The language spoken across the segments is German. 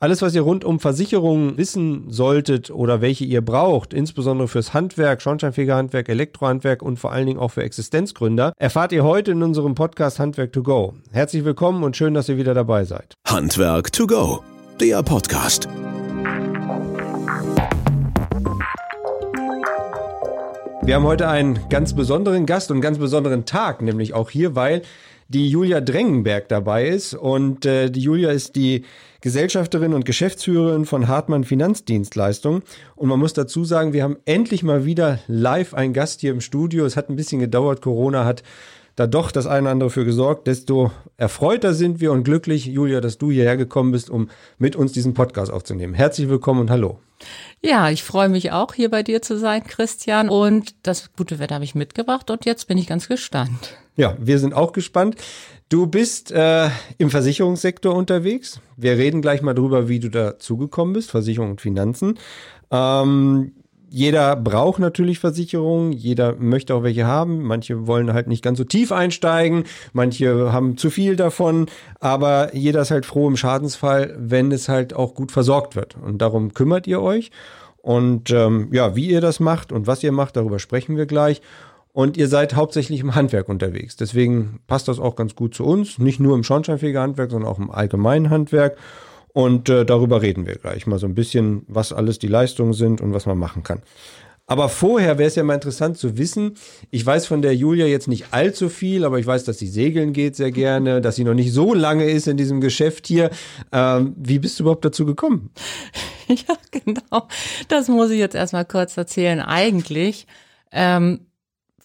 Alles, was ihr rund um Versicherungen wissen solltet oder welche ihr braucht, insbesondere fürs Handwerk, Schornsteinfegerhandwerk, Elektrohandwerk und vor allen Dingen auch für Existenzgründer, erfahrt ihr heute in unserem Podcast Handwerk to go. Herzlich willkommen und schön, dass ihr wieder dabei seid. Handwerk to go, der Podcast. Wir haben heute einen ganz besonderen Gast und einen ganz besonderen Tag, nämlich auch hier, weil die Julia Drengenberg dabei ist. Und äh, die Julia ist die Gesellschafterin und Geschäftsführerin von Hartmann Finanzdienstleistungen. Und man muss dazu sagen, wir haben endlich mal wieder live einen Gast hier im Studio. Es hat ein bisschen gedauert. Corona hat da doch das eine oder andere für gesorgt. Desto erfreuter sind wir und glücklich, Julia, dass du hierher gekommen bist, um mit uns diesen Podcast aufzunehmen. Herzlich willkommen und hallo. Ja, ich freue mich auch, hier bei dir zu sein, Christian. Und das gute Wetter habe ich mitgebracht und jetzt bin ich ganz gespannt. Ja, wir sind auch gespannt. Du bist äh, im Versicherungssektor unterwegs. Wir reden gleich mal drüber, wie du dazugekommen bist, Versicherung und Finanzen. Ähm, jeder braucht natürlich Versicherungen, jeder möchte auch welche haben. Manche wollen halt nicht ganz so tief einsteigen, manche haben zu viel davon, aber jeder ist halt froh im Schadensfall, wenn es halt auch gut versorgt wird. Und darum kümmert ihr euch. Und ähm, ja, wie ihr das macht und was ihr macht, darüber sprechen wir gleich. Und ihr seid hauptsächlich im Handwerk unterwegs. Deswegen passt das auch ganz gut zu uns. Nicht nur im Schornsteinfegerhandwerk, sondern auch im allgemeinen Handwerk. Und äh, darüber reden wir gleich mal so ein bisschen, was alles die Leistungen sind und was man machen kann. Aber vorher wäre es ja mal interessant zu wissen, ich weiß von der Julia jetzt nicht allzu viel, aber ich weiß, dass sie segeln geht sehr gerne, dass sie noch nicht so lange ist in diesem Geschäft hier. Ähm, wie bist du überhaupt dazu gekommen? Ja, genau. Das muss ich jetzt erstmal kurz erzählen. Eigentlich ähm,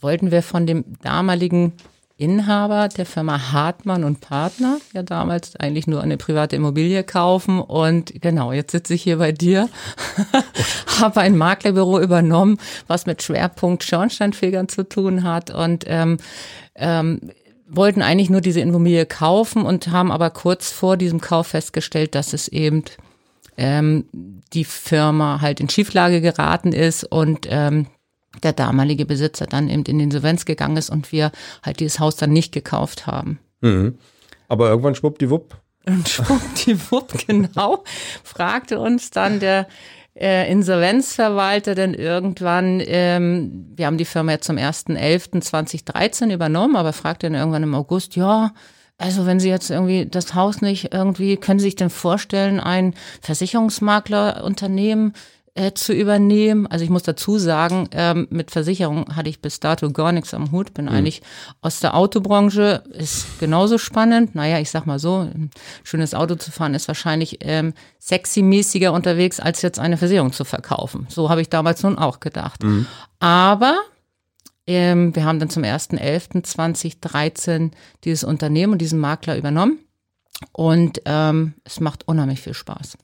wollten wir von dem damaligen Inhaber der Firma Hartmann und Partner, ja damals eigentlich nur eine private Immobilie kaufen. Und genau, jetzt sitze ich hier bei dir, habe ein Maklerbüro übernommen, was mit Schwerpunkt Schornsteinfegern zu tun hat. Und ähm, ähm, wollten eigentlich nur diese Immobilie kaufen und haben aber kurz vor diesem Kauf festgestellt, dass es eben ähm, die Firma halt in Schieflage geraten ist. Und ähm, der damalige Besitzer dann eben in Insolvenz gegangen ist und wir halt dieses Haus dann nicht gekauft haben. Mhm. Aber irgendwann schwuppdiwupp. Und schwuppdiwupp, genau, fragte uns dann der äh, Insolvenzverwalter dann irgendwann, ähm, wir haben die Firma jetzt zum 1.11.2013 übernommen, aber fragte dann irgendwann im August, ja, also wenn Sie jetzt irgendwie das Haus nicht irgendwie, können Sie sich denn vorstellen, ein Versicherungsmaklerunternehmen äh, zu übernehmen. Also ich muss dazu sagen, ähm, mit Versicherung hatte ich bis dato gar nichts am Hut. Bin mhm. eigentlich aus der Autobranche, ist genauso spannend. Naja, ich sag mal so, ein schönes Auto zu fahren ist wahrscheinlich ähm, sexy-mäßiger unterwegs, als jetzt eine Versicherung zu verkaufen. So habe ich damals nun auch gedacht. Mhm. Aber ähm, wir haben dann zum 1.11.2013 dieses Unternehmen und diesen Makler übernommen. Und ähm, es macht unheimlich viel Spaß.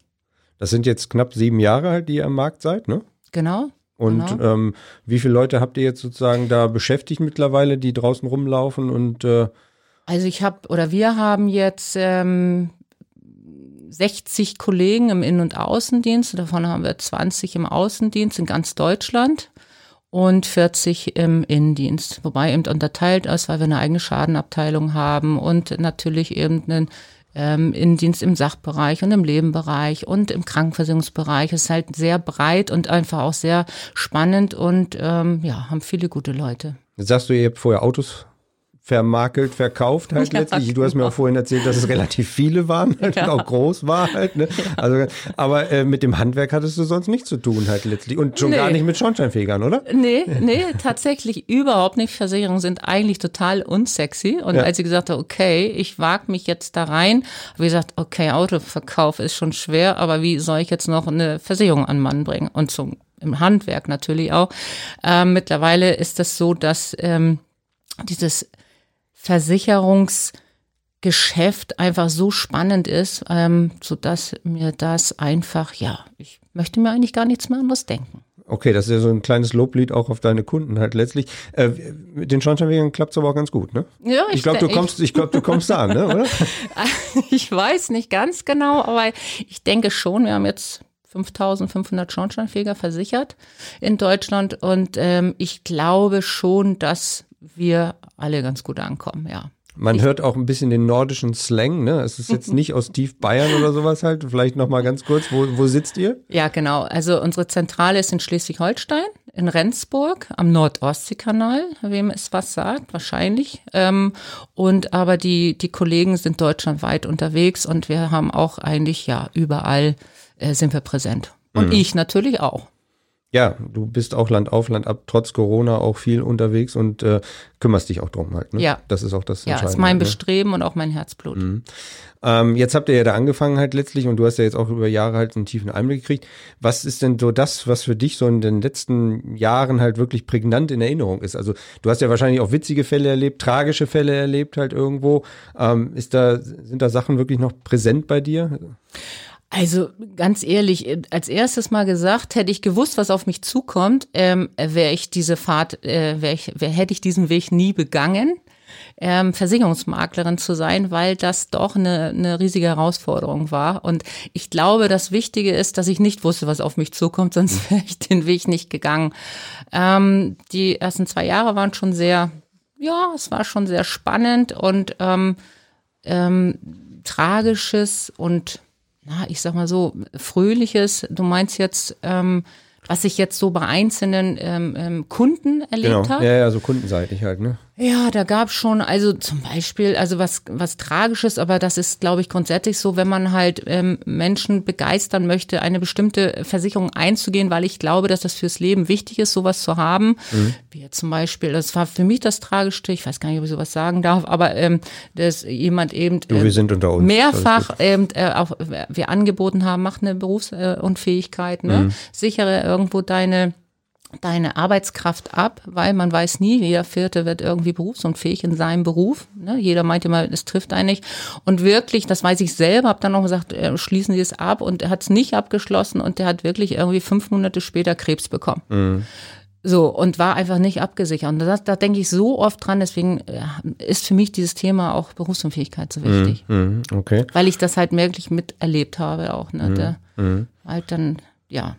Das sind jetzt knapp sieben Jahre halt, die ihr am Markt seid, ne? Genau. Und genau. Ähm, wie viele Leute habt ihr jetzt sozusagen da beschäftigt mittlerweile, die draußen rumlaufen und äh Also ich habe oder wir haben jetzt ähm, 60 Kollegen im Innen- und Außendienst. Davon haben wir 20 im Außendienst in ganz Deutschland und 40 im Innendienst. Wobei eben unterteilt ist, weil wir eine eigene Schadenabteilung haben und natürlich eben einen ähm, Innendienst im Sachbereich und im Lebenbereich und im Krankenversicherungsbereich. Es ist halt sehr breit und einfach auch sehr spannend und ähm, ja, haben viele gute Leute. Sagst du, ihr habt vorher Autos vermakelt, verkauft halt ja, letztlich. Du hast mir auch vorhin erzählt, dass es relativ viele waren halt ja. auch groß war halt. Ne? Ja. Also, aber äh, mit dem Handwerk hattest du sonst nichts zu tun halt letztlich und schon nee. gar nicht mit Schornsteinfegern, oder? Nee, nee, tatsächlich überhaupt nicht. Versicherungen sind eigentlich total unsexy und als sie gesagt hat, okay, ich wage mich jetzt da rein, habe ich gesagt, okay, Autoverkauf ist schon schwer, aber wie soll ich jetzt noch eine Versicherung an Mann bringen und zum im Handwerk natürlich auch. Ähm, mittlerweile ist das so, dass ähm, dieses Versicherungsgeschäft einfach so spannend ist, ähm, so dass mir das einfach, ja, ich möchte mir eigentlich gar nichts mehr anderes denken. Okay, das ist ja so ein kleines Loblied auch auf deine Kunden halt letztlich. Äh, mit den Schornsteinfegern klappt es aber auch ganz gut, ne? Ja, ich, ich glaube, du kommst, ich glaube, du kommst da an, ne, oder? ich weiß nicht ganz genau, aber ich denke schon, wir haben jetzt 5500 Schornsteinfeger versichert in Deutschland und ähm, ich glaube schon, dass wir alle ganz gut ankommen, ja. Man hört auch ein bisschen den nordischen Slang, ne? Es ist jetzt nicht aus tief Bayern oder sowas halt. Vielleicht noch mal ganz kurz, wo, wo sitzt ihr? Ja, genau. Also unsere Zentrale ist in Schleswig-Holstein, in Rendsburg, am Nordostseekanal, wem es was sagt, wahrscheinlich. Ähm, und aber die, die Kollegen sind deutschlandweit unterwegs und wir haben auch eigentlich, ja, überall äh, sind wir präsent. Und Mhm. ich natürlich auch. Ja, du bist auch Land auf, Land ab, trotz Corona auch viel unterwegs und äh, kümmerst dich auch drum halt. Ne? Ja. Das ist auch das Ja, ist mein ne? Bestreben und auch mein Herzblut. Ähm, jetzt habt ihr ja da angefangen halt letztlich und du hast ja jetzt auch über Jahre halt einen tiefen Einblick gekriegt. Was ist denn so das, was für dich so in den letzten Jahren halt wirklich prägnant in Erinnerung ist? Also du hast ja wahrscheinlich auch witzige Fälle erlebt, tragische Fälle erlebt halt irgendwo. Ähm, ist da, sind da Sachen wirklich noch präsent bei dir? Also ganz ehrlich, äh, als erstes mal gesagt, hätte ich gewusst, was auf mich zukommt, ähm, wäre ich diese Fahrt, äh, wäre ich, wär, hätte ich diesen Weg nie begangen, ähm, Versicherungsmaklerin zu sein, weil das doch eine, eine riesige Herausforderung war. Und ich glaube, das Wichtige ist, dass ich nicht wusste, was auf mich zukommt, sonst wäre ich den Weg nicht gegangen. Ähm, die ersten zwei Jahre waren schon sehr, ja, es war schon sehr spannend und ähm, ähm, tragisches und na, ich sag mal so, fröhliches. Du meinst jetzt, ähm, was ich jetzt so bei einzelnen ähm, ähm, Kunden erlebt Genau. habe? Ja, ja, so kundenseitig halt, ne? Ja, da gab schon, also zum Beispiel, also was, was Tragisches, aber das ist, glaube ich, grundsätzlich so, wenn man halt ähm, Menschen begeistern möchte, eine bestimmte Versicherung einzugehen, weil ich glaube, dass das fürs Leben wichtig ist, sowas zu haben. Wie jetzt zum Beispiel, das war für mich das Tragischste, ich weiß gar nicht, ob ich sowas sagen darf, aber ähm, dass jemand eben Du, wir sind unter uns. mehrfach ähm, äh, auch wir angeboten haben, mach eine Berufsunfähigkeit, ne? Mhm. sichere irgendwo deine deine Arbeitskraft ab, weil man weiß nie, jeder Vierte wird irgendwie berufsunfähig in seinem Beruf. Ne? Jeder meint immer, es trifft einen nicht. Und wirklich, das weiß ich selber, habe dann noch gesagt, äh, schließen Sie es ab und er hat es nicht abgeschlossen und der hat wirklich irgendwie fünf Monate später Krebs bekommen. Mhm. So, und war einfach nicht abgesichert. Und das, da denke ich so oft dran, deswegen äh, ist für mich dieses Thema auch Berufsunfähigkeit so wichtig Mhm, okay. weil ich das halt wirklich miterlebt habe auch. Mhm. Ne? Der, Halt dann, ja,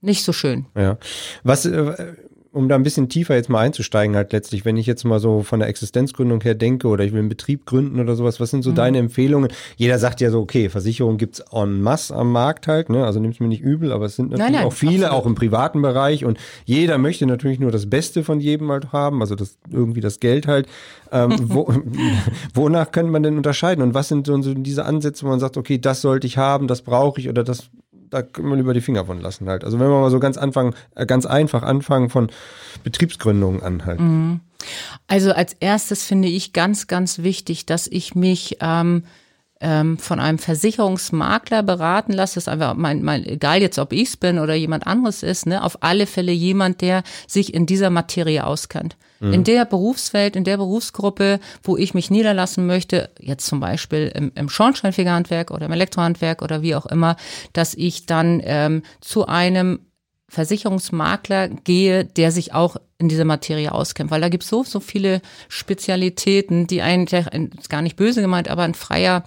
nicht so schön. Ja. Was, äh, um da ein bisschen tiefer jetzt mal einzusteigen, halt letztlich, wenn ich jetzt mal so von der Existenzgründung her denke oder ich will einen Betrieb gründen oder sowas, was sind so deine Empfehlungen? Jeder sagt ja so, okay, Versicherung gibt's en masse am Markt halt, ne? Also nimm's mir nicht übel, aber es sind natürlich Nein, nein, auch viele, absolut. auch im privaten Bereich und jeder möchte natürlich nur das Beste von jedem halt haben, also das irgendwie das Geld halt. Ähm, wo, wonach könnte man denn unterscheiden und was sind so diese Ansätze, wo man sagt, okay, das sollte ich haben, das brauche ich oder das da können wir lieber die Finger von lassen halt. Also wenn wir mal so ganz anfangen, äh, ganz einfach anfangen von Betriebsgründungen an halt. Also als erstes finde ich ganz, ganz wichtig, dass ich mich ähm, ähm, von einem Versicherungsmakler beraten lasse. Das ist einfach mein, mein, egal jetzt, ob ich es bin oder jemand anderes ist, ne, auf alle Fälle jemand, der sich in dieser Materie auskennt. In der Berufswelt, in der Berufsgruppe, wo ich mich niederlassen möchte, jetzt zum Beispiel im, im Schornsteinfegerhandwerk oder im Elektrohandwerk oder wie auch immer, dass ich dann ähm, zu einem Versicherungsmakler gehe, der sich auch in dieser Materie auskennt, weil da gibt es so, so viele Spezialitäten, die eigentlich, ist gar nicht böse gemeint, aber ein freier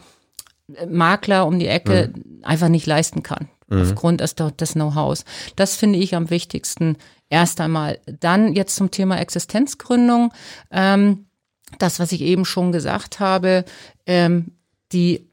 Makler um die Ecke einfach nicht leisten kann, aufgrund des, des Know-hows. Das finde ich am wichtigsten erst einmal. Dann jetzt zum Thema Existenzgründung. Ähm, das, was ich eben schon gesagt habe, ähm, die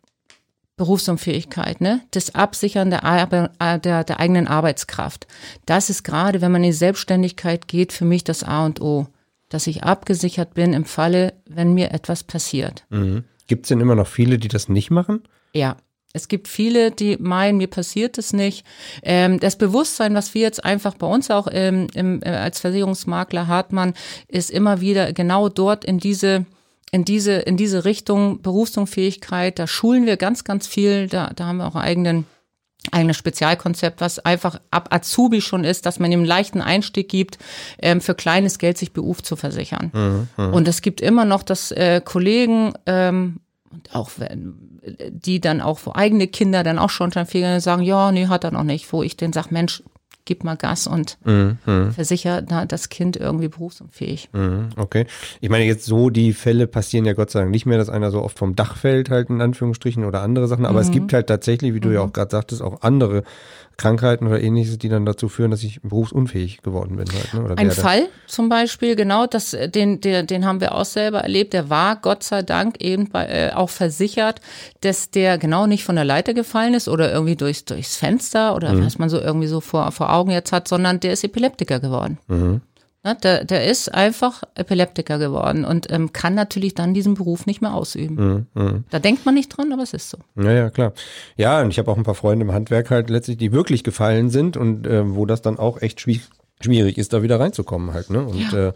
Berufsunfähigkeit, ne? Das Absichern der, Arbe der, der eigenen Arbeitskraft. Das ist gerade, wenn man in die Selbstständigkeit geht, für mich das A und O. Dass ich abgesichert bin im Falle, wenn mir etwas passiert. Mhm. Gibt's denn immer noch viele, die das nicht machen? Ja. Es gibt viele, die meinen, mir passiert es nicht. Ähm, das Bewusstsein, was wir jetzt einfach bei uns auch ähm, im, äh, als Versicherungsmakler Hartmann, ist immer wieder genau dort in diese in diese, in diese Richtung Berufsunfähigkeit, da schulen wir ganz, ganz viel, da, da haben wir auch einen eigenen eigenes Spezialkonzept, was einfach ab Azubi schon ist, dass man ihm einen leichten Einstieg gibt, ähm, für kleines Geld sich BUF zu versichern. Und es gibt immer noch, dass äh, Kollegen ähm, und auch wenn, die dann auch für eigene Kinder dann auch schon schon sagen, ja, nee, hat er noch nicht, wo ich den sag, Mensch, gib mal Gas und versicher na, das Kind irgendwie berufsunfähig. Mhm, okay. Ich meine, jetzt so die Fälle passieren ja Gott sei Dank nicht mehr, dass einer so oft vom Dach fällt, halt in Anführungsstrichen oder andere Sachen. Aber es gibt halt tatsächlich, wie du ja auch gerade sagtest, auch andere Krankheiten oder ähnliches, die dann dazu führen, dass ich berufsunfähig geworden bin. Halt, ne? oder Ein werde. Fall zum Beispiel, genau, das, den, den, den haben wir auch selber erlebt. Der war Gott sei Dank eben bei, äh, auch versichert, dass der genau nicht von der Leiter gefallen ist oder irgendwie durchs, durchs Fenster oder Mhm. was man so irgendwie so vor, vor Augen jetzt hat, sondern der ist Epileptiker geworden. Mhm. Ne, der, der ist einfach Epileptiker geworden und ähm, kann natürlich dann diesen Beruf nicht mehr ausüben. Mhm. Da denkt man nicht dran, aber es ist so. Ja, ja, klar. Ja, und ich habe auch ein paar Freunde im Handwerk halt letztlich, die wirklich gefallen sind und äh, wo das dann auch echt schwierig, schwierig ist, da wieder reinzukommen halt. Ne? Und äh,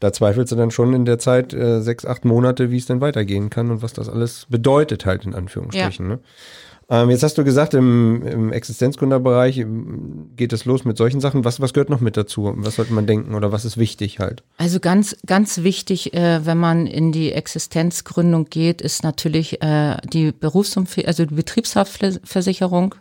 da zweifelst du dann schon in der Zeit äh, sechs, acht Monate, wie es denn weitergehen kann und was das alles bedeutet halt in Anführungsstrichen. Ne? Ähm, jetzt hast du gesagt, im, im Existenzgründerbereich ähm, geht es los mit solchen Sachen. Was, was gehört noch mit dazu? Was sollte man denken oder was ist wichtig halt? Also ganz, ganz wichtig, äh, wenn man in die Existenzgründung geht, ist natürlich äh, die Berufsunfähigkeit, also die Betriebshaftversicherung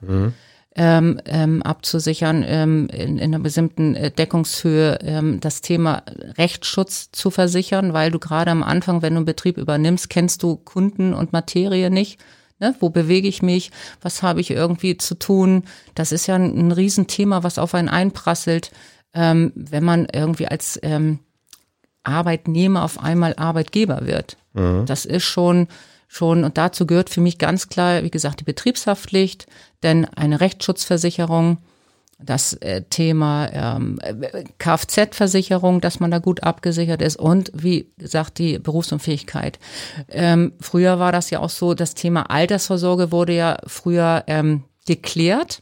ähm, ähm, abzusichern ähm, in, in einer bestimmten äh, Deckungshöhe, ähm, das Thema Rechtsschutz zu versichern, weil du gerade am Anfang, wenn du einen Betrieb übernimmst, kennst du Kunden und Materie nicht. Ne, wo bewege ich mich? Was habe ich irgendwie zu tun? Das ist ja ein, ein Riesenthema, was auf einen einprasselt, ähm, wenn man irgendwie als ähm, Arbeitnehmer auf einmal Arbeitgeber wird. Das ist schon, schon, und dazu gehört für mich ganz klar, wie gesagt, die Betriebshaftpflicht, denn eine Rechtsschutzversicherung, das äh, Thema ähm, äh, Kfz-Versicherung, dass man da gut abgesichert ist und wie gesagt die Berufsunfähigkeit. Ähm, früher war das ja auch so, das Thema Altersvorsorge wurde ja früher ähm, geklärt.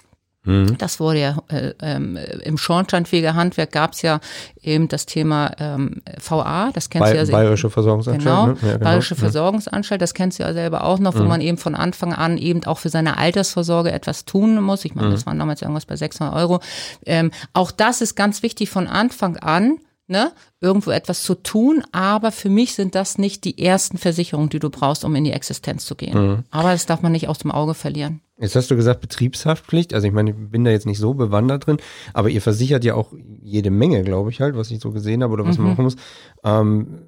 Das wurde ja äh, ähm, im Schornsteinfegerhandwerk gab es ja eben das Thema ähm, VA, das kennst Bay du ja sehr- Bayerische Versorgungsanstalt. Genau, ne? Ja, Bayerische Ja. Versorgungsanstalt, das kennst du ja selber auch noch, wo man eben von Anfang an eben auch für seine Altersvorsorge etwas tun muss. Ich meine, das waren damals irgendwas bei 600 Euro. Ähm, auch das ist ganz wichtig von Anfang an, ne, irgendwo etwas zu tun, aber für mich sind das nicht die ersten Versicherungen, die du brauchst, um in die Existenz zu gehen. Aber das darf man nicht aus dem Auge verlieren. Jetzt hast du gesagt Betriebshaftpflicht. Also ich meine, ich bin da jetzt nicht so bewandert drin, aber ihr versichert ja auch jede Menge, glaube ich halt, was ich so gesehen habe oder was man machen muss. Ähm,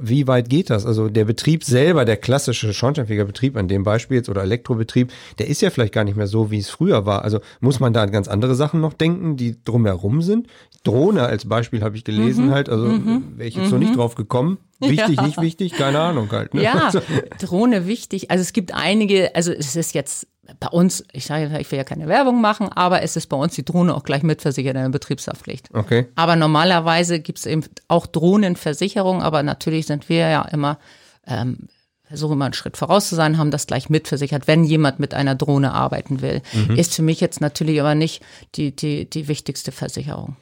wie weit geht das? Also der Betrieb selber, der klassische Schornsteinfegerbetrieb an dem Beispiel jetzt oder Elektrobetrieb, der ist ja vielleicht gar nicht mehr so, wie es früher war. Also muss man da an ganz andere Sachen noch denken, die drumherum sind? Drohne als Beispiel habe ich gelesen halt, also wäre ich jetzt noch nicht drauf gekommen. Wichtig, Ja. nicht wichtig, keine Ahnung halt. Ne? Ja, Drohne wichtig. Also es gibt einige, also es ist jetzt bei uns, ich sage, ich will ja keine Werbung machen, aber es ist bei uns die Drohne auch gleich mitversichert in der Betriebshaftpflicht. Okay. Aber normalerweise gibt es eben auch Drohnenversicherung, aber natürlich sind wir ja immer, ähm, versuchen immer einen Schritt voraus zu sein, haben das gleich mitversichert, wenn jemand mit einer Drohne arbeiten will. Ist für mich jetzt natürlich aber nicht die, die, die wichtigste Versicherung.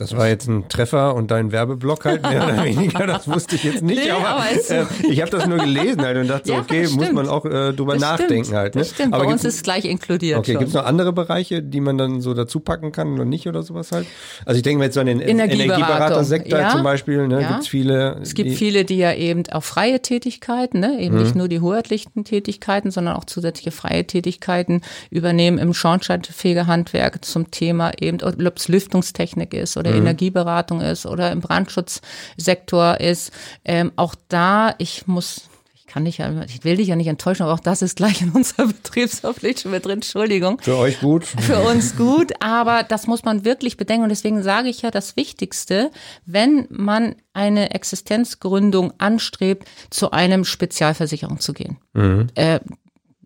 Das war jetzt ein Treffer und dein Werbeblock halt mehr oder weniger, das wusste ich jetzt nicht, Nee, aber, aber äh, ich habe das nur gelesen halt und dachte, so, Ja, okay, das muss man auch äh, drüber Das nachdenken stimmt, halt. Ne? Das stimmt, aber bei uns ist es gleich inkludiert Okay, gibt es noch andere Bereiche, die man dann so dazu packen kann oder nicht oder sowas halt? Also ich denke mir jetzt so an den. Energieberatersektor Ja, zum Beispiel, ne, ja. gibt's viele. Es gibt die, viele, die ja eben auch freie Tätigkeiten, ne? eben Mhm. nicht nur die hoheitlichen Tätigkeiten, sondern auch zusätzliche freie Tätigkeiten übernehmen im Schornsteinfegerhandwerk zum Thema eben, ob es Lüftungstechnik ist Mhm. Energieberatung ist oder im Brandschutzsektor ist. Ähm, auch da, ich muss ich kann dich ja, ich will dich ja nicht enttäuschen, aber auch das ist gleich in unserer Betriebspflicht schon mit drin. Entschuldigung Für euch gut. für uns gut, aber das muss man wirklich bedenken und deswegen sage ich ja das Wichtigste, wenn man eine Existenzgründung anstrebt, zu einem Spezialversicherung zu gehen. Äh,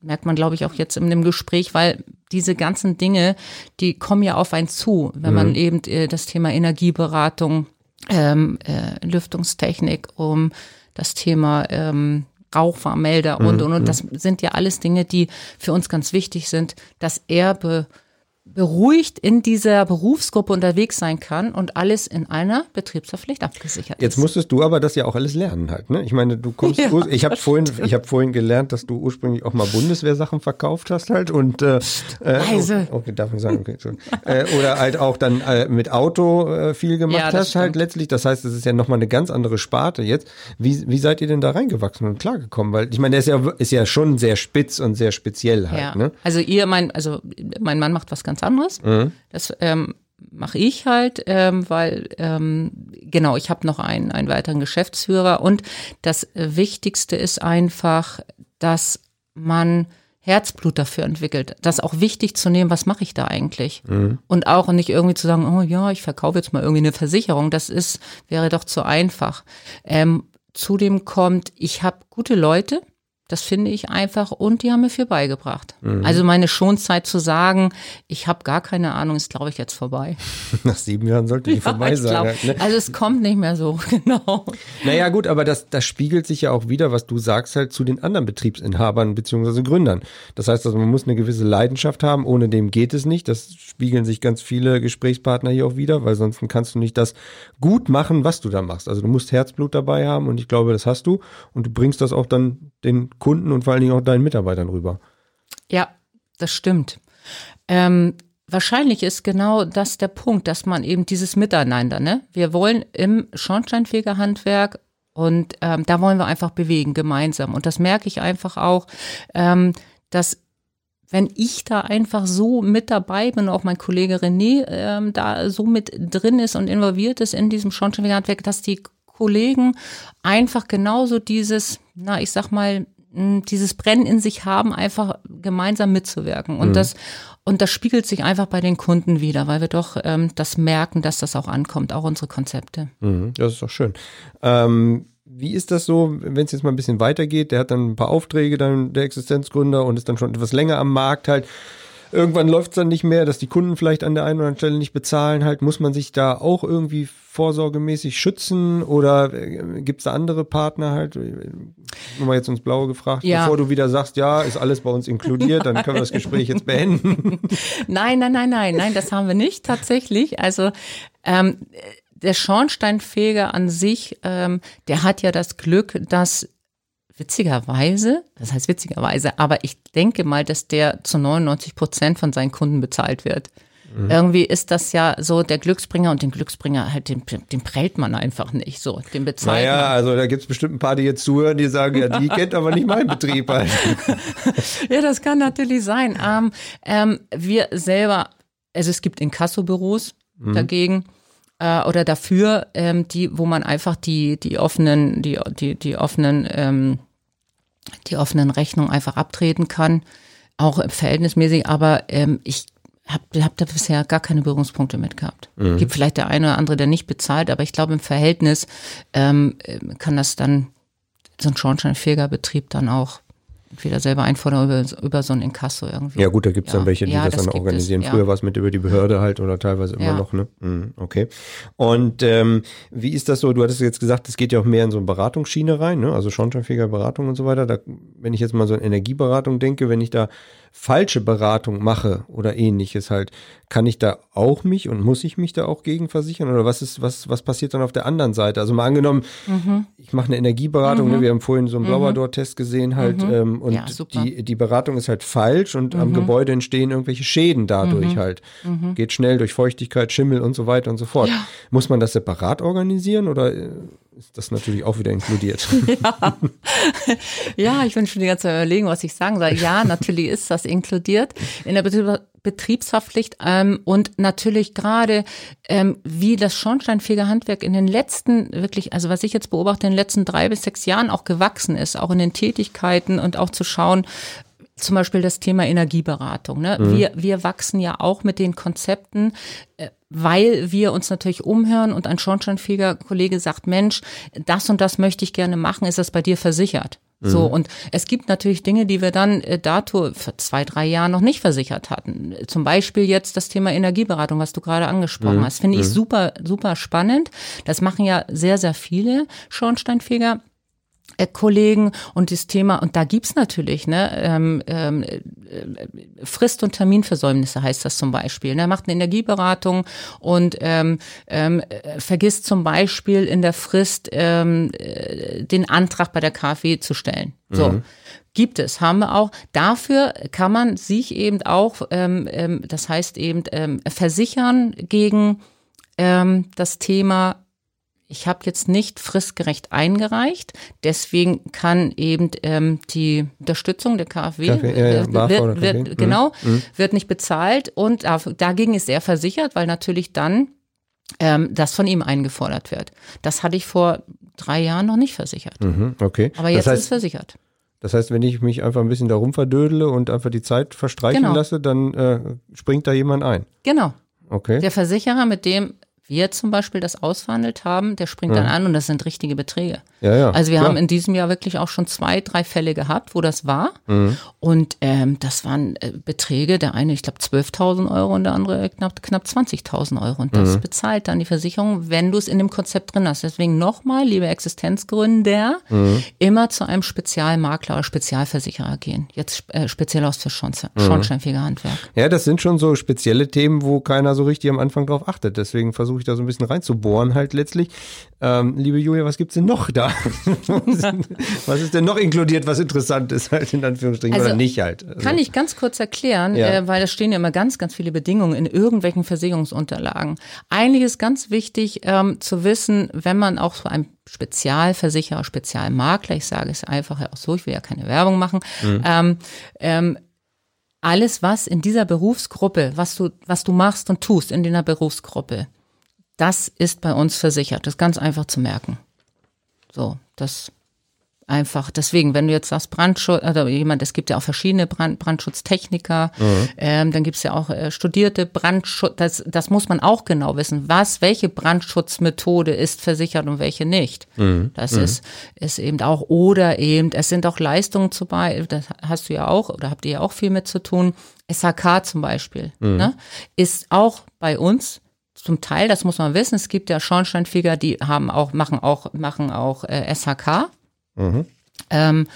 merkt man, glaube ich, auch jetzt in dem Gespräch, weil diese ganzen Dinge, die kommen ja auf einen zu, wenn man eben äh, das Thema Energieberatung, ähm, äh, Lüftungstechnik, um das Thema ähm, Rauchwarnmelder und, und, und. Das sind ja alles Dinge, die für uns ganz wichtig sind, dass er be, beruhigt in dieser Berufsgruppe unterwegs sein kann und alles in einer Betriebsverpflicht abgesichert Jetzt ist. musstest du aber das ja auch alles lernen halt, ne? Ich meine, du kommst, Ja, ich habe vorhin, ich habe vorhin gelernt, dass du ursprünglich auch mal Bundeswehrsachen verkauft hast halt und äh, äh, leise. Okay, darf ich sagen, okay, schon. äh, oder halt auch dann äh, mit Auto äh, viel gemacht Ja, hast halt stimmt. letztlich. Das heißt, es ist ja nochmal eine ganz andere Sparte jetzt. Wie, wie seid ihr denn da reingewachsen und klargekommen? Weil ich meine, der ist ja ist ja schon sehr spitz und sehr speziell halt, Ja. ne? Also ihr, mein, also mein Mann macht was ganz anderes. Das ähm, mache ich halt, ähm, weil ähm, genau, ich habe noch einen, einen weiteren Geschäftsführer und das Wichtigste ist einfach, dass man Herzblut dafür entwickelt, das auch wichtig zu nehmen, was mache ich da eigentlich? Und auch nicht irgendwie zu sagen, oh ja, ich verkaufe jetzt mal irgendwie eine Versicherung, das ist, wäre doch zu einfach. Ähm, zudem kommt, ich habe gute Leute, das finde ich einfach und die haben mir viel beigebracht. Mhm. Also meine Schonzeit zu sagen, ich habe gar keine Ahnung, ist glaube ich jetzt vorbei. Nach sieben Jahren sollte die vorbei ich sein. glaub, ne? Also es kommt nicht mehr so, genau. Naja, gut, aber das, das spiegelt sich ja auch wieder, was du sagst, halt zu den anderen Betriebsinhabern beziehungsweise Gründern. Das heißt, also man muss eine gewisse Leidenschaft haben, ohne dem geht es nicht. Das spiegeln sich ganz viele Gesprächspartner hier auch wieder, weil sonst kannst du nicht das gut machen, was du da machst. Also du musst Herzblut dabei haben und ich glaube, das hast du und du bringst das auch dann den Kunden und vor allen Dingen auch deinen Mitarbeitern rüber. Ja, das stimmt. Ähm, wahrscheinlich ist genau das der Punkt, dass man eben dieses Miteinander, ne? Wir wollen im Schornsteinfegerhandwerk und ähm, da wollen wir einfach bewegen, gemeinsam. Und das merke ich einfach auch, ähm, dass wenn ich da einfach so mit dabei bin, auch mein Kollege René ähm, da so mit drin ist und involviert ist in diesem Schornsteinfegerhandwerk, dass die Kollegen einfach genauso dieses, na, ich sag mal, dieses Brennen in sich haben, einfach gemeinsam mitzuwirken. Und das, und das spiegelt sich einfach bei den Kunden wieder, weil wir doch ähm, das merken, dass das auch ankommt, auch unsere Konzepte. Mhm, das ist doch schön. Ähm, wie ist das so, wenn es jetzt mal ein bisschen weitergeht? Der hat dann ein paar Aufträge, dann der Existenzgründer und ist dann schon etwas länger am Markt halt. Irgendwann läuft es dann nicht mehr, dass die Kunden vielleicht an der einen oder anderen Stelle nicht bezahlen halt. Muss man sich da auch irgendwie vorsorgemäßig schützen oder gibt es da andere Partner halt? Nur mal jetzt ins Blaue gefragt, Ja. bevor du wieder sagst, ja, ist alles bei uns inkludiert, dann können wir das Gespräch jetzt beenden. Nein, nein, nein, nein, nein, das haben wir nicht tatsächlich. Also ähm, der Schornsteinfeger an sich, ähm, der hat ja das Glück, dass witzigerweise, das heißt witzigerweise, aber ich denke mal, dass der zu 99 Prozent von seinen Kunden bezahlt wird. Irgendwie ist das ja so der Glücksbringer und den Glücksbringer halt, den, den prellt man einfach nicht so, den bezahlt naja, man. also da gibt es bestimmt ein paar, die jetzt zuhören, die sagen, ja, die kennt aber nicht meinen Betrieb halt. Ja, das kann natürlich sein. Ähm, ähm, wir selber, also es gibt Inkassobüros dagegen äh, oder dafür, ähm, die, wo man einfach die die offenen die die die offenen ähm, die offenen Rechnungen einfach abtreten kann, auch verhältnismäßig. Aber ähm, ich habe hab da bisher gar keine Berührungspunkte mit gehabt. Gibt vielleicht der eine oder andere, der nicht bezahlt, aber ich glaube im Verhältnis ähm, kann das dann so ein Schornsteinfegerbetrieb dann auch entweder selber einfordern oder über, über so ein Inkasso irgendwie. Ja gut, da gibt's dann Ja. welche, die Ja, das, dann gibt es, organisieren. ja. Früher war es mit über die Behörde halt oder teilweise immer noch, ne? Mhm, okay. Und ähm, wie ist das so? Du hattest jetzt gesagt, es geht ja auch mehr in so eine Beratungsschiene rein, ne? Also schornsteinfeger Beratung und so weiter. Da, wenn ich jetzt mal so an Energieberatung denke, wenn ich da falsche Beratung mache oder ähnliches halt, kann ich da auch mich und muss ich mich da auch gegen versichern? Oder was ist, was, was passiert dann auf der anderen Seite? Also mal angenommen, Mhm. ich mache eine Energieberatung, ne? wir haben vorhin so einen Blauer-Test gesehen halt ähm, und Mhm. Ja. Mhm. die, die Beratung ist halt falsch und am Gebäude entstehen irgendwelche Schäden dadurch halt. Geht schnell durch Feuchtigkeit, Schimmel und so weiter und so fort. Muss man das separat organisieren oder äh, ist das natürlich auch wieder inkludiert? Ja, ich bin schon die ganze Zeit überlegen, was ich sagen soll. Ja, natürlich ist das inkludiert in der Betrieb Betriebshaftpflicht ähm, und natürlich gerade ähm, wie das Schornsteinfegerhandwerk in den letzten wirklich, also was ich jetzt beobachte, in den letzten drei bis sechs Jahren auch gewachsen ist, auch in den Tätigkeiten und auch zu schauen, zum Beispiel das Thema Energieberatung. Ne? Wir, wir wachsen ja auch mit den Konzepten, äh, weil wir uns natürlich umhören und ein Schornsteinfeger-Kollege sagt, Mensch, das und das möchte ich gerne machen, ist das bei dir versichert? So, und es gibt natürlich Dinge, die wir dann äh, dato vor zwei, drei Jahren noch nicht versichert hatten. Zum Beispiel jetzt das Thema Energieberatung, was du gerade angesprochen hast. Finde ich super, super spannend. Das machen ja sehr, sehr viele Schornsteinfeger. Äh, Kollegen und das Thema, und da gibt's natürlich, ne, ähm, ähm, äh, Frist- und Terminversäumnisse heißt das zum Beispiel. Ne? Er macht eine Energieberatung und ähm, ähm, äh, vergisst zum Beispiel in der Frist ähm, äh, den Antrag bei der KfW zu stellen. So. Gibt es, haben wir auch. Dafür kann man sich eben auch, ähm, ähm, das heißt eben, ähm, versichern gegen ähm, das Thema ich habe jetzt nicht fristgerecht eingereicht, deswegen kann eben ähm, die Unterstützung der KfW, KfW, ja, ja, äh, BAFA oder wird, KfW, wird, genau, wird nicht bezahlt und dagegen ist er versichert, weil natürlich dann ähm, das von ihm eingefordert wird. Das hatte ich vor drei Jahren noch nicht versichert, Mhm, okay. aber jetzt das ist es heißt, versichert. Das heißt, wenn ich mich einfach ein bisschen darum verdödele und einfach die Zeit verstreichen Genau. lasse, dann äh, springt da jemand ein. Genau. Okay. Der Versicherer, mit dem wir zum Beispiel das ausverhandelt haben, der springt dann an und das sind richtige Beträge. Ja, ja. Also wir klar. haben in diesem Jahr wirklich auch schon zwei, drei Fälle gehabt, wo das war. Und ähm, das waren äh, Beträge, der eine, ich glaube, 12.000 Euro und der andere knapp, knapp 20.000 Euro. Und das bezahlt dann die Versicherung, wenn du es in dem Konzept drin hast. Deswegen nochmal, liebe Existenzgründer, immer zu einem Spezialmakler oder Spezialversicherer gehen. Jetzt äh, speziell aus für Schornstein, Schornsteinfegerhandwerk. Ja, das sind schon so spezielle Themen, wo keiner so richtig am Anfang drauf achtet. Deswegen versuche ich da so ein bisschen reinzubohren halt letztlich. Ähm, liebe Julia, was gibt's denn noch da? was ist denn noch inkludiert, was interessant ist halt in Anführungsstrichen Also, oder nicht halt? Also, Kann ich ganz kurz erklären, Ja. äh, weil da stehen ja immer ganz, ganz viele Bedingungen in irgendwelchen Versicherungsunterlagen. Eigentlich ist ganz wichtig ähm, zu wissen, wenn man auch so ein Spezialversicherer, Spezialmakler, ich sage es einfach auch so, ich will ja keine Werbung machen, ähm, ähm, alles, was in dieser Berufsgruppe, was du, was du machst und tust in dieser Berufsgruppe, das ist bei uns versichert. Das ist ganz einfach zu merken. So, das einfach. Deswegen, wenn du jetzt sagst Brandschutz, oder jemand, es gibt ja auch verschiedene Brand, Brandschutztechniker, ähm, dann gibt es ja auch äh, studierte Brandschutz, das, das muss man auch genau wissen. Was, welche Brandschutzmethode ist versichert und welche nicht. Das ist, ist eben auch, oder eben, es sind auch Leistungen zu bei, das hast du ja auch, oder habt ihr ja auch viel mit zu tun. SHK zum Beispiel, ne, ist auch bei uns zum Teil, das muss man wissen, es gibt ja Schornsteinfeger, die haben auch, machen auch, machen auch äh, SHK. Ähm,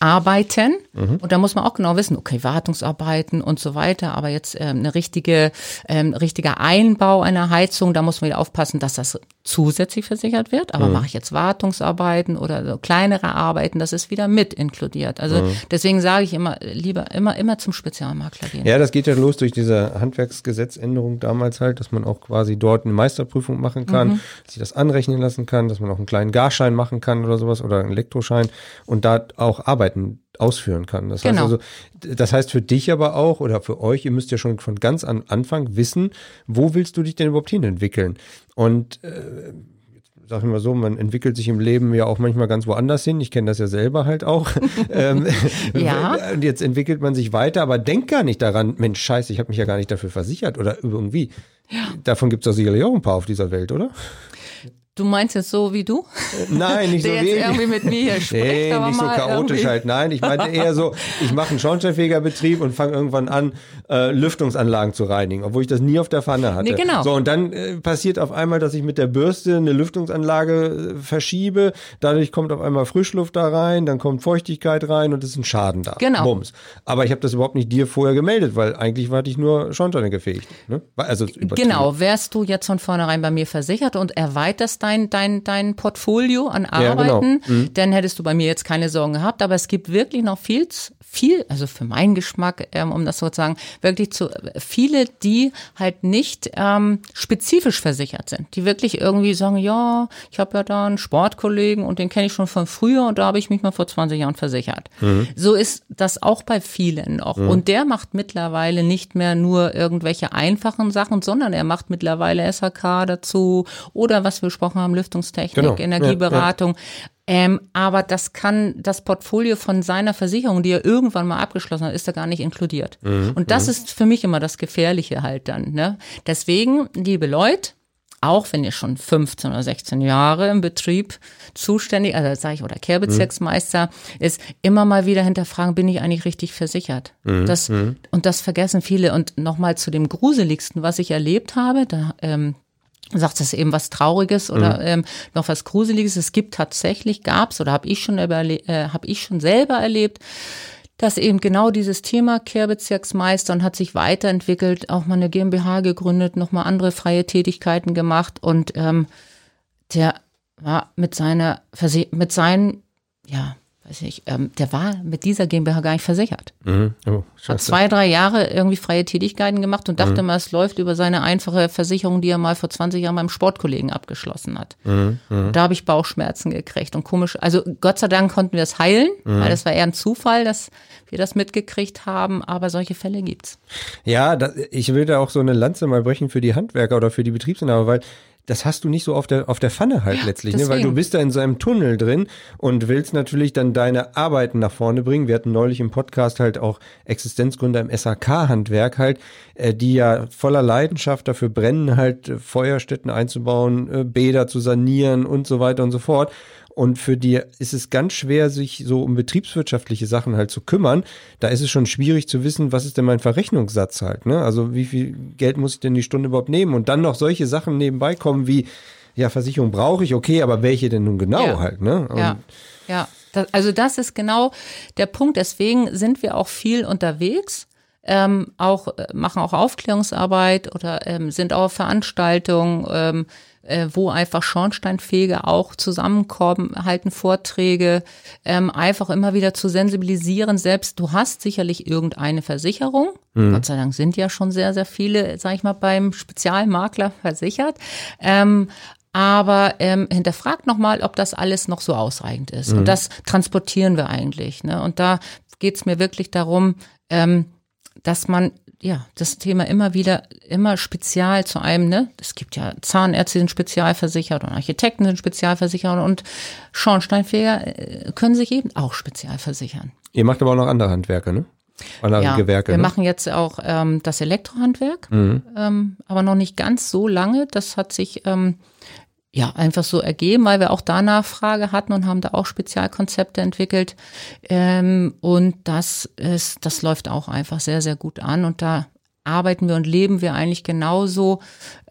arbeiten und da muss man auch genau wissen, okay, Wartungsarbeiten und so weiter, aber jetzt ähm, eine richtige, ähm, richtiger Einbau einer Heizung, da muss man wieder aufpassen, dass das zusätzlich versichert wird, aber mache ich jetzt Wartungsarbeiten oder so kleinere Arbeiten, das ist wieder mit inkludiert. Also deswegen sage ich immer, lieber immer, immer zum Spezialmakler gehen. Ja, das geht ja los durch diese Handwerksgesetzänderung damals halt, dass man auch quasi dort eine Meisterprüfung machen kann, sich das anrechnen lassen kann, dass man auch einen kleinen Garschein machen kann oder sowas oder einen Elektroschein und da auch Arbeiten ausführen kann. Das Genau. heißt also, das heißt für dich aber auch oder für euch, ihr müsst ja schon von ganz am Anfang wissen, wo willst du dich denn überhaupt hin entwickeln? Und äh, sag ich mal so, man entwickelt sich im Leben ja auch manchmal ganz woanders hin. Ich kenne das ja selber halt auch. ähm, Ja. Und jetzt entwickelt man sich weiter, aber denkt gar nicht daran, Mensch, scheiße, ich habe mich ja gar nicht dafür versichert oder irgendwie. Davon gibt es doch sicherlich auch ein paar auf dieser Welt, oder? Du meinst jetzt so wie du? Nein, nicht so Der jetzt irgendwie mit mir hier spricht, Nee, aber nicht so chaotisch irgendwie- halt. Nein, ich meinte eher so, ich mache einen Schornsteinfegerbetrieb und fange irgendwann an, äh, Lüftungsanlagen zu reinigen, obwohl ich das nie auf der Pfanne hatte. Nee, genau. So, und dann äh, passiert auf einmal, dass ich mit der Bürste eine Lüftungsanlage äh, verschiebe, dadurch kommt auf einmal Frischluft da rein, dann kommt Feuchtigkeit rein und es ist ein Schaden da. Genau. Bums. Aber ich habe das überhaupt nicht dir vorher gemeldet, weil eigentlich war ich nur Schornsteine gefegt. Ne? Also. Genau, wärst du jetzt von vornherein bei mir versichert und erweiterst dein, dein, dein Portfolio an Ja, genau. Arbeiten, dann hättest du bei mir jetzt keine Sorgen gehabt. Aber es gibt wirklich noch viel, viel, also für meinen Geschmack, ähm, um das so zu sagen, wirklich zu viele, die halt nicht ähm, spezifisch versichert sind, die wirklich irgendwie sagen, ja, ich habe ja da einen Sportkollegen und den kenne ich schon von früher und da habe ich mich mal vor 20 Jahren versichert. So ist das auch bei vielen noch. Und der macht mittlerweile nicht mehr nur irgendwelche einfachen Sachen, sondern er macht mittlerweile SHK dazu oder was wir besprochen haben, Lüftungstechnik, Genau. Energieberatung. Ähm, aber das kann das Portfolio von seiner Versicherung, die er irgendwann mal abgeschlossen hat, ist da gar nicht inkludiert. Und das ist für mich immer das Gefährliche halt dann. Ne? Deswegen, liebe Leute, auch wenn ihr schon 15 oder 16 Jahre im Betrieb zuständig, also sage ich, oder Kehrbezirksmeister, ist immer mal wieder hinterfragen, bin ich eigentlich richtig versichert? Das, Und das vergessen viele. Und nochmal zu dem Gruseligsten, was ich erlebt habe, da ähm, sagt das eben was Trauriges oder ähm, noch was Gruseliges. Es gibt tatsächlich, gab's oder habe ich schon überle- äh, habe ich schon selber erlebt, dass eben genau dieses Thema Kehrbezirksmeister und hat sich weiterentwickelt, auch mal eine GmbH gegründet, nochmal andere freie Tätigkeiten gemacht und ähm, der war mit seiner Verse mit seinen, ja, weiß ich, ähm, der war mit dieser GmbH gar nicht versichert. Mhm. Oh, Hat zwei, drei Jahre irgendwie freie Tätigkeiten gemacht und dachte mal, es läuft über seine einfache Versicherung, die er mal vor 20 Jahren beim Sportkollegen abgeschlossen hat. Da habe ich Bauchschmerzen gekriegt und komisch. Also Gott sei Dank konnten wir es heilen, weil das war eher ein Zufall, dass wir das mitgekriegt haben, aber solche Fälle gibt's. Ja, da, ich will da auch so eine Lanze mal brechen für die Handwerker oder für die Betriebsinhaber, weil das hast du nicht so auf der, auf der Pfanne halt Ja, letztlich, ne? weil du bist da in so einem Tunnel drin und willst natürlich dann deine Arbeiten nach vorne bringen. Wir hatten neulich im Podcast halt auch Existenzgründer im SAK-Handwerk halt, äh, die ja voller Leidenschaft dafür brennen, halt äh, Feuerstätten einzubauen, äh, Bäder zu sanieren und so weiter und so fort. Und für die ist es ganz schwer, sich so um betriebswirtschaftliche Sachen halt zu kümmern. Da ist es schon schwierig zu wissen, was ist denn mein Verrechnungssatz halt, ne? Also wie viel Geld muss ich denn die Stunde überhaupt nehmen? Und dann noch solche Sachen nebenbei kommen wie, ja, Versicherung brauche ich, okay, aber welche denn nun genau Ja. halt, ne? Und Ja, ja. Das, also das ist genau der Punkt. Deswegen sind wir auch viel unterwegs, ähm, auch äh, machen auch Aufklärungsarbeit oder ähm, sind auch auf Veranstaltungen, ähm, äh, wo einfach Schornsteinfeger auch zusammenkommen, halten Vorträge, ähm, einfach immer wieder zu sensibilisieren. Selbst du hast sicherlich irgendeine Versicherung. Gott sei Dank sind ja schon sehr, sehr viele, sag ich mal, beim Spezialmakler versichert. Ähm, aber ähm, hinterfragt nochmal, ob das alles noch so ausreichend ist. Und das transportieren wir eigentlich. Ne? Und da geht's mir wirklich darum, ähm, dass man ja das Thema immer wieder immer spezial zu einem, ne? Es gibt ja Zahnärzte sind spezialversichert und Architekten sind spezialversichert und Schornsteinfeger äh, können sich eben auch spezialversichern. Ihr macht aber auch noch andere Handwerke, ne? Andere Ja, Gewerke. wir ne? machen jetzt auch ähm, das Elektrohandwerk, ähm, aber noch nicht ganz so lange. Das hat sich ähm, ja einfach so ergeben, weil wir auch da Nachfrage hatten und haben da auch Spezialkonzepte entwickelt. Ähm, und das ist, das läuft auch einfach sehr, sehr gut an. Und da arbeiten wir und leben wir eigentlich genauso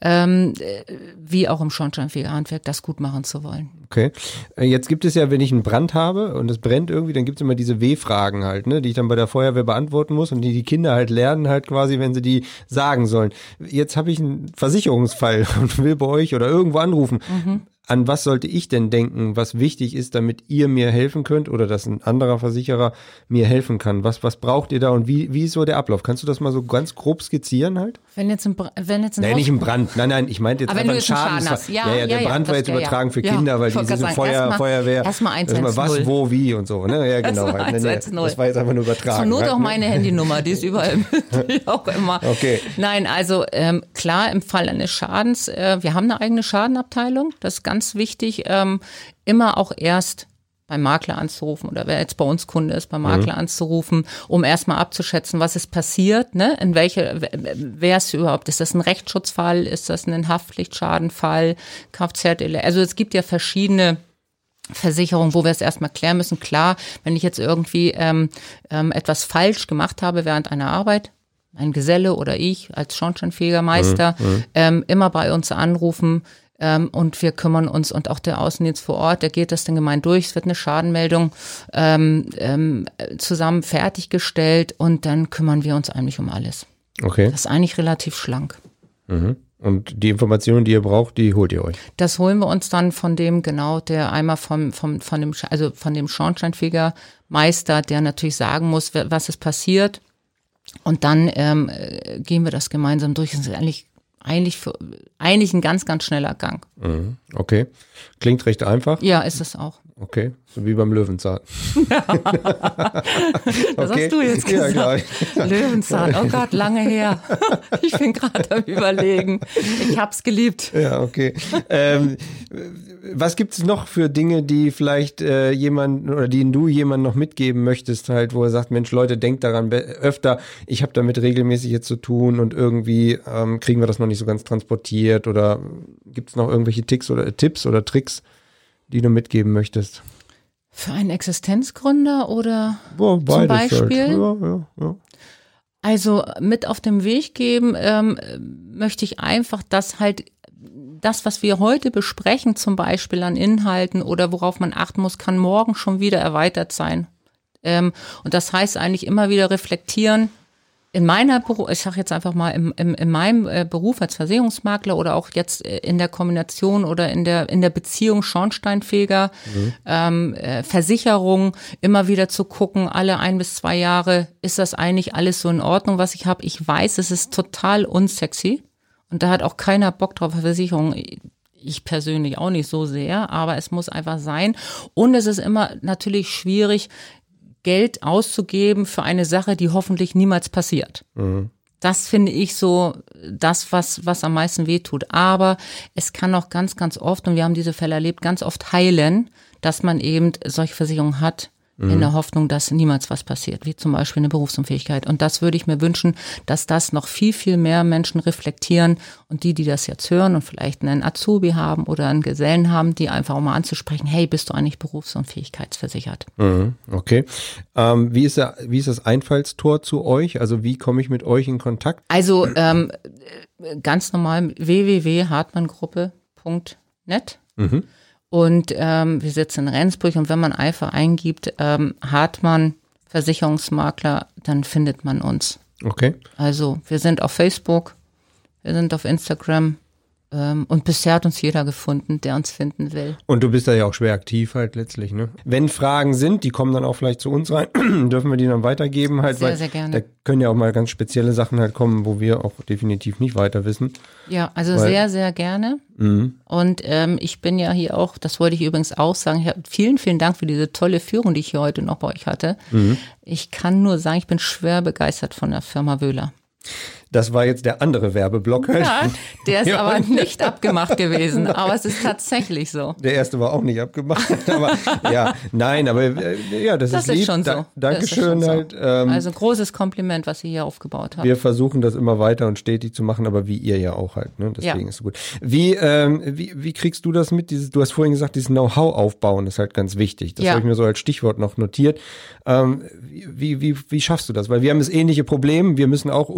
ähm, äh, wie auch im Schornsteinfegerhandwerk, das gut machen zu wollen. Okay. Äh, Jetzt gibt es ja, wenn ich einen Brand habe und es brennt irgendwie, dann gibt es immer diese W-Fragen halt, ne, die ich dann bei der Feuerwehr beantworten muss und die die Kinder halt lernen halt quasi, wenn sie die sagen sollen. Jetzt habe ich einen Versicherungsfall und will bei euch oder irgendwo anrufen. An was sollte ich denn denken, was wichtig ist, damit ihr mir helfen könnt oder dass ein anderer Versicherer mir helfen kann? Was, was braucht ihr da und wie, wie ist so der Ablauf? Kannst du das mal so ganz grob skizzieren halt? Wenn jetzt ein, Bra- wenn jetzt ein Nein, Haus- nicht im Brand. Nein, nein, ich meinte jetzt Aber einfach einen Schadens- Schaden hast. Ja, ja, ja, der ja, Brand war jetzt übertragen für. Kinder, weil die sind gerade Feuer, sagen, erstmal- Feuerwehr. erstmal immer 110. Was, wo, wie und so. Ne? Ja, genau. Halt. Nee, 110. das war jetzt einfach nur übertragen. Zur Not halt, auch ne? meine Handynummer, die ist überall, auch immer. Okay. Nein, also ähm, klar, im Fall eines Schadens, äh, wir haben eine eigene Schadenabteilung, das ist ganz wichtig, ähm, immer auch erst beim Makler anzurufen oder wer jetzt bei uns Kunde ist, beim Makler anzurufen, um erstmal abzuschätzen, was ist passiert, ne? In welche, wer ist überhaupt, ist das ein Rechtsschutzfall, ist das ein Haftpflichtschadenfall, Kfz, also es gibt ja verschiedene Versicherung, wo wir es erstmal klären müssen. Klar, wenn ich jetzt irgendwie ähm, ähm, etwas falsch gemacht habe während einer Arbeit, ein Geselle oder ich als Schornsteinfegermeister, ähm, immer bei uns anrufen ähm, und wir kümmern uns und auch der Außendienst vor Ort, der geht das dann gemein durch. Es wird eine Schadenmeldung ähm, ähm, zusammen fertiggestellt und dann kümmern wir uns eigentlich um alles. Okay. Das ist eigentlich relativ schlank. Und die Informationen, die ihr braucht, die holt ihr euch. Das holen wir uns dann von dem, genau, der einmal vom, vom, von dem, also von dem Schornsteinfegermeister, der natürlich sagen muss, was ist passiert. Und dann ähm, äh, gehen wir das gemeinsam durch. Das ist eigentlich, eigentlich, für, eigentlich ein ganz, ganz schneller Gang. Okay. Klingt recht einfach. Ja, ist es auch. Okay. So wie beim Löwenzahn. Das Okay. hast du jetzt Ja, gesagt. Löwenzahn, oh Gott, lange her. Ich bin gerade am überlegen. Ich hab's geliebt. Ja, okay. ähm, was gibt es noch für Dinge, die vielleicht äh, jemand oder die du jemand noch mitgeben möchtest, halt, wo er sagt, Mensch, Leute, denkt daran öfter, ich habe damit regelmäßig jetzt zu tun und irgendwie ähm, kriegen wir das noch nicht so ganz transportiert oder gibt es noch irgendwelche Ticks oder Tipps oder Tricks, die du mitgeben möchtest? Für einen Existenzgründer oder Boah, Zum beides Beispiel? Halt. Ja, ja, ja. Also mit auf dem Weg geben ähm, möchte ich einfach, dass halt das, was wir heute besprechen, zum Beispiel an Inhalten oder worauf man achten muss, kann morgen schon wieder erweitert sein. Ähm, und das heißt eigentlich immer wieder reflektieren. In meiner Beruf, ich sage jetzt einfach mal, im, im, in meinem äh, Beruf als Versicherungsmakler oder auch jetzt äh, in der Kombination oder in der, in der Beziehung Schornsteinfeger, ähm, äh, Versicherung, immer wieder zu gucken, alle ein bis zwei Jahre, ist das eigentlich alles so in Ordnung, was ich habe? Ich weiß, es ist total unsexy und da hat auch keiner Bock drauf, Versicherung. Ich persönlich auch nicht so sehr, aber es muss einfach sein. Und es ist immer natürlich schwierig, Geld auszugeben für eine Sache, die hoffentlich niemals passiert. das finde ich so das, was, was am meisten wehtut. Aber es kann auch ganz, ganz oft, und wir haben diese Fälle erlebt, ganz oft heilen, dass man eben solche Versicherungen hat, in der Hoffnung, dass niemals was passiert, wie zum Beispiel eine Berufsunfähigkeit. Und das würde ich mir wünschen, dass das noch viel, viel mehr Menschen reflektieren und die, die das jetzt hören und vielleicht einen Azubi haben oder einen Gesellen haben, die einfach auch mal anzusprechen, hey, bist du eigentlich berufsunfähigkeitsversichert? Mhm, okay. Ähm, wie, ist der, wie ist das Einfallstor zu euch? Also wie komme ich mit euch in Kontakt? Also ähm, ganz normal www.hartmanngruppe.net. Mhm. Und ähm, wir sitzen in Rendsburg und wenn man einfach eingibt, ähm, Hartmann Versicherungsmakler, dann findet man uns. Okay. Also wir sind auf Facebook, wir sind auf Instagram und bisher hat uns jeder gefunden, der uns finden will. Und du bist da ja auch schwer aktiv halt letztlich, ne? Wenn Fragen sind, die kommen dann auch vielleicht zu uns rein, dürfen wir die dann weitergeben halt, Sehr, sehr gerne. da können ja auch mal ganz spezielle Sachen halt kommen, wo wir auch definitiv nicht weiter wissen. Ja, also Weil- sehr, sehr gerne. Und ähm, ich bin ja hier auch, das wollte ich übrigens auch sagen, vielen, vielen Dank für diese tolle Führung, die ich hier heute noch bei euch hatte. Ich kann nur sagen, ich bin schwer begeistert von der Firma Wöhler. Das war jetzt der andere Werbeblock. Ja, der ist Ja. aber nicht abgemacht gewesen, aber es ist tatsächlich so. Der erste war auch nicht abgemacht, aber ja, nein, aber äh, ja, das, Das ist lieb. ist schon so. Da, Dankeschön so. halt. Ähm, Also großes Kompliment, was ihr hier aufgebaut habt. wir versuchen das immer weiter und stetig zu machen, aber wie ihr ja auch halt, ne? Deswegen Ja. ist es gut. Wie, ähm, wie, wie kriegst du das mit? Dieses, du hast vorhin gesagt, dieses Know-how aufbauen ist halt ganz wichtig. Das Ja. habe ich mir so als Stichwort noch notiert. Ähm, wie, wie, wie schaffst du das? Weil wir haben das ähnliche Problem. Wir müssen auch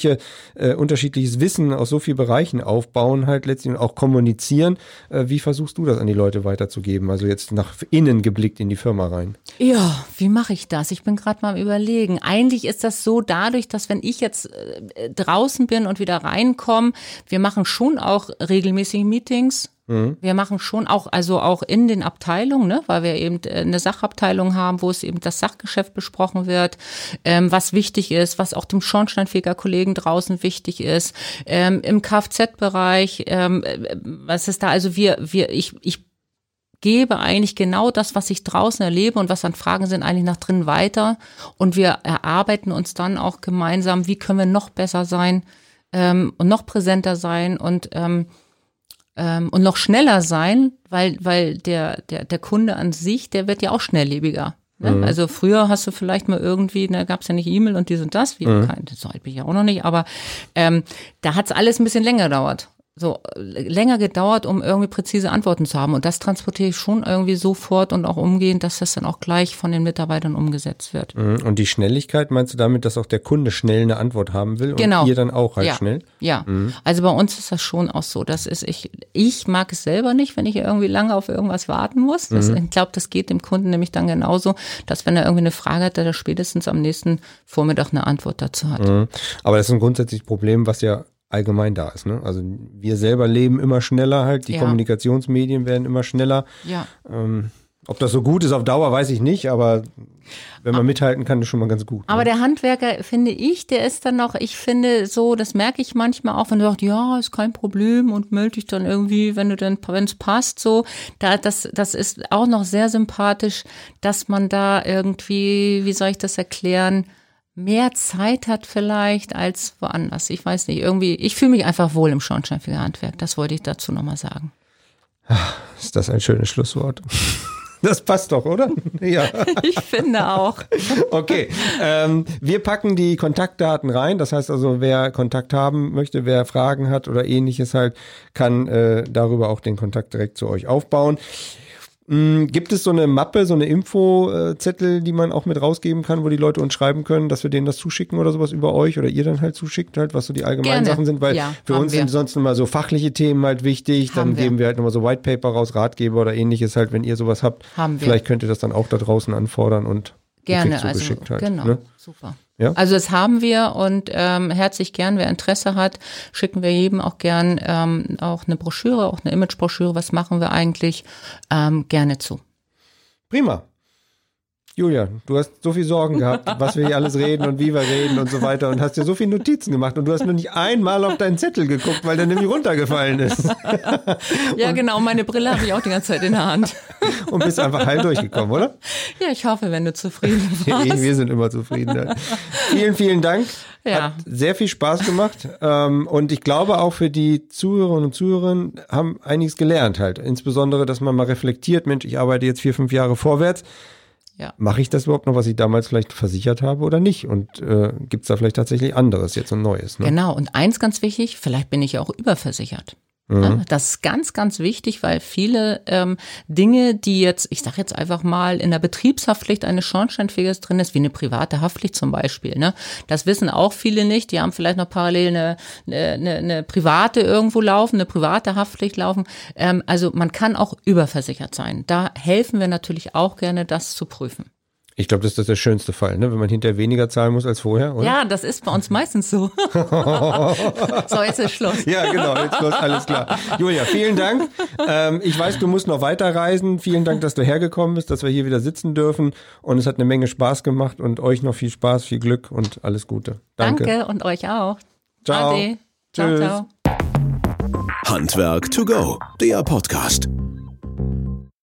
unterschiedliche, äh, unterschiedliches Wissen aus so vielen Bereichen aufbauen, halt letztlich auch kommunizieren. Äh, wie versuchst du das an die Leute weiterzugeben? Also jetzt nach innen geblickt in die Firma rein. Ja, wie mache ich das? Ich bin gerade mal am überlegen. Eigentlich ist das so dadurch, dass wenn ich jetzt äh, draußen bin und wieder reinkomme, wir machen schon auch regelmäßig Meetings. Wir machen schon auch, also auch in den Abteilungen, ne, weil wir eben äh, eine Sachabteilung haben, wo es eben das Sachgeschäft besprochen wird, ähm, was wichtig ist, was auch dem Schornsteinfeger-Kollegen draußen wichtig ist, ähm, im Kfz-Bereich, ähm, äh, was ist da, also wir, wir, ich, ich gebe eigentlich genau das, was ich draußen erlebe und was an Fragen sind, eigentlich nach drin weiter. Und wir erarbeiten uns dann auch gemeinsam, wie können wir noch besser sein ähm, und noch präsenter sein und ähm, ähm, und noch schneller sein, weil weil der der der Kunde an sich, der wird ja auch schnelllebiger. Ne? Also früher hast du vielleicht mal irgendwie, da gab es ja nicht E-Mail und dies und das, wie kein, so alt bin ich ja auch noch nicht, aber ähm, da hat es alles ein bisschen länger gedauert. So äh, länger gedauert, um irgendwie präzise Antworten zu haben. Und das transportiere ich schon irgendwie sofort und auch umgehend, dass das dann auch gleich von den Mitarbeitern umgesetzt wird. Mhm. Und die Schnelligkeit, meinst du damit, dass auch der Kunde schnell eine Antwort haben will Genau. und ihr dann auch halt ja, schnell? Ja, also bei uns ist das schon auch so. Das ist, ich, ich mag es selber nicht, wenn ich irgendwie lange auf irgendwas warten muss. Das, Ich glaube, das geht dem Kunden nämlich dann genauso, dass wenn er irgendwie eine Frage hat, dass er spätestens am nächsten Vormittag eine Antwort dazu hat. Mhm. Aber das ist ein grundsätzliches Problem, was ja allgemein da ist. Ne? Also wir selber leben immer schneller halt, die Ja. Kommunikationsmedien werden immer schneller. Ja. Ähm, ob das so gut ist auf Dauer, weiß ich nicht, aber wenn man mithalten kann, ist schon mal ganz gut. Aber ne? der Handwerker, finde ich, der ist dann noch, ich finde so, das merke ich manchmal auch, wenn du sagst, ja, ist kein Problem und melde dich dann irgendwie, wenn du dann, wenn es passt, so. Da, das, das ist auch noch sehr sympathisch, dass man da irgendwie, wie soll ich das erklären, mehr Zeit hat vielleicht als woanders. Ich weiß nicht, irgendwie, ich fühle mich einfach wohl im Schornsteinfeger Handwerk. Das wollte ich dazu nochmal sagen. ist das ein schönes Schlusswort. Das passt doch, oder? ja. Ich finde auch. Okay, ähm, wir packen die Kontaktdaten rein. Das heißt also, wer Kontakt haben möchte, wer Fragen hat oder ähnliches halt, kann äh, darüber auch den Kontakt direkt zu euch aufbauen. Mm, Gibt es so eine Mappe, so eine Infozettel, die man auch mit rausgeben kann, wo die Leute uns schreiben können, dass wir denen das zuschicken oder sowas über euch oder ihr dann halt zuschickt, halt, was so die allgemeinen Gerne. Sachen sind? Weil Ja, für uns wir. sind sonst immer so fachliche Themen halt wichtig. Haben dann wir. geben wir halt nochmal so White Paper raus, Ratgeber oder ähnliches halt, wenn ihr sowas habt. Haben wir. Vielleicht könnt ihr das dann auch da draußen anfordern und Gerne, also halt, genau, ne? super. Ja? Also das haben wir und ähm, herzlich gern, wer Interesse hat, schicken wir jedem auch gern ähm, auch eine Broschüre, auch eine Imagebroschüre, was machen wir eigentlich, ähm, gerne zu. Prima. Julia, du hast so viel Sorgen gehabt, was wir hier alles reden und wie wir reden und so weiter und hast dir so viele Notizen gemacht und du hast nur nicht einmal auf deinen Zettel geguckt, weil der nämlich runtergefallen ist Ja, genau, meine Brille habe ich auch die ganze Zeit in der Hand. und bist einfach heil durchgekommen, oder? Ja, ich hoffe, wenn du zufrieden warst. wir sind immer zufrieden. Vielen, vielen Dank. Ja. Hat sehr viel Spaß gemacht. ähm, und ich glaube auch für die Zuhörerinnen und Zuhörer haben einiges gelernt halt. Insbesondere, dass man mal reflektiert, Mensch, ich arbeite jetzt vier, fünf Jahre vorwärts. Ja. Mache ich das überhaupt noch, was ich damals vielleicht versichert habe oder nicht? Und äh, gibt es da vielleicht tatsächlich anderes jetzt und Neues? Ne? Genau. Und eins ganz wichtig, vielleicht bin ich ja auch überversichert. Ja, das ist ganz, ganz wichtig, weil viele ähm, Dinge, die jetzt, ich sage jetzt einfach mal, in der Betriebshaftpflicht eines Schornsteinfegers drin ist, wie eine private Haftpflicht zum Beispiel, ne? Das wissen auch viele nicht. Die haben vielleicht noch parallel eine, eine, eine private irgendwo laufen, eine private Haftpflicht laufen. Ähm, also man kann auch überversichert sein. Da helfen wir natürlich auch gerne, das zu prüfen. Ich glaube, das ist der schönste Fall, ne? wenn man hinterher weniger zahlen muss als vorher, oder? Ja, das ist bei uns meistens so. so, jetzt ist Schluss. Ja, genau, jetzt los, alles klar. Julia, vielen Dank. Ähm, ich weiß, du musst noch weiterreisen. Vielen Dank, dass du hergekommen bist, dass wir hier wieder sitzen dürfen. Und es hat eine Menge Spaß gemacht und euch noch viel Spaß, viel Glück und alles Gute. Danke. Danke und euch auch. Ciao. Ade. Ciao, Tschüss. ciao. Handwerk to go, der Podcast.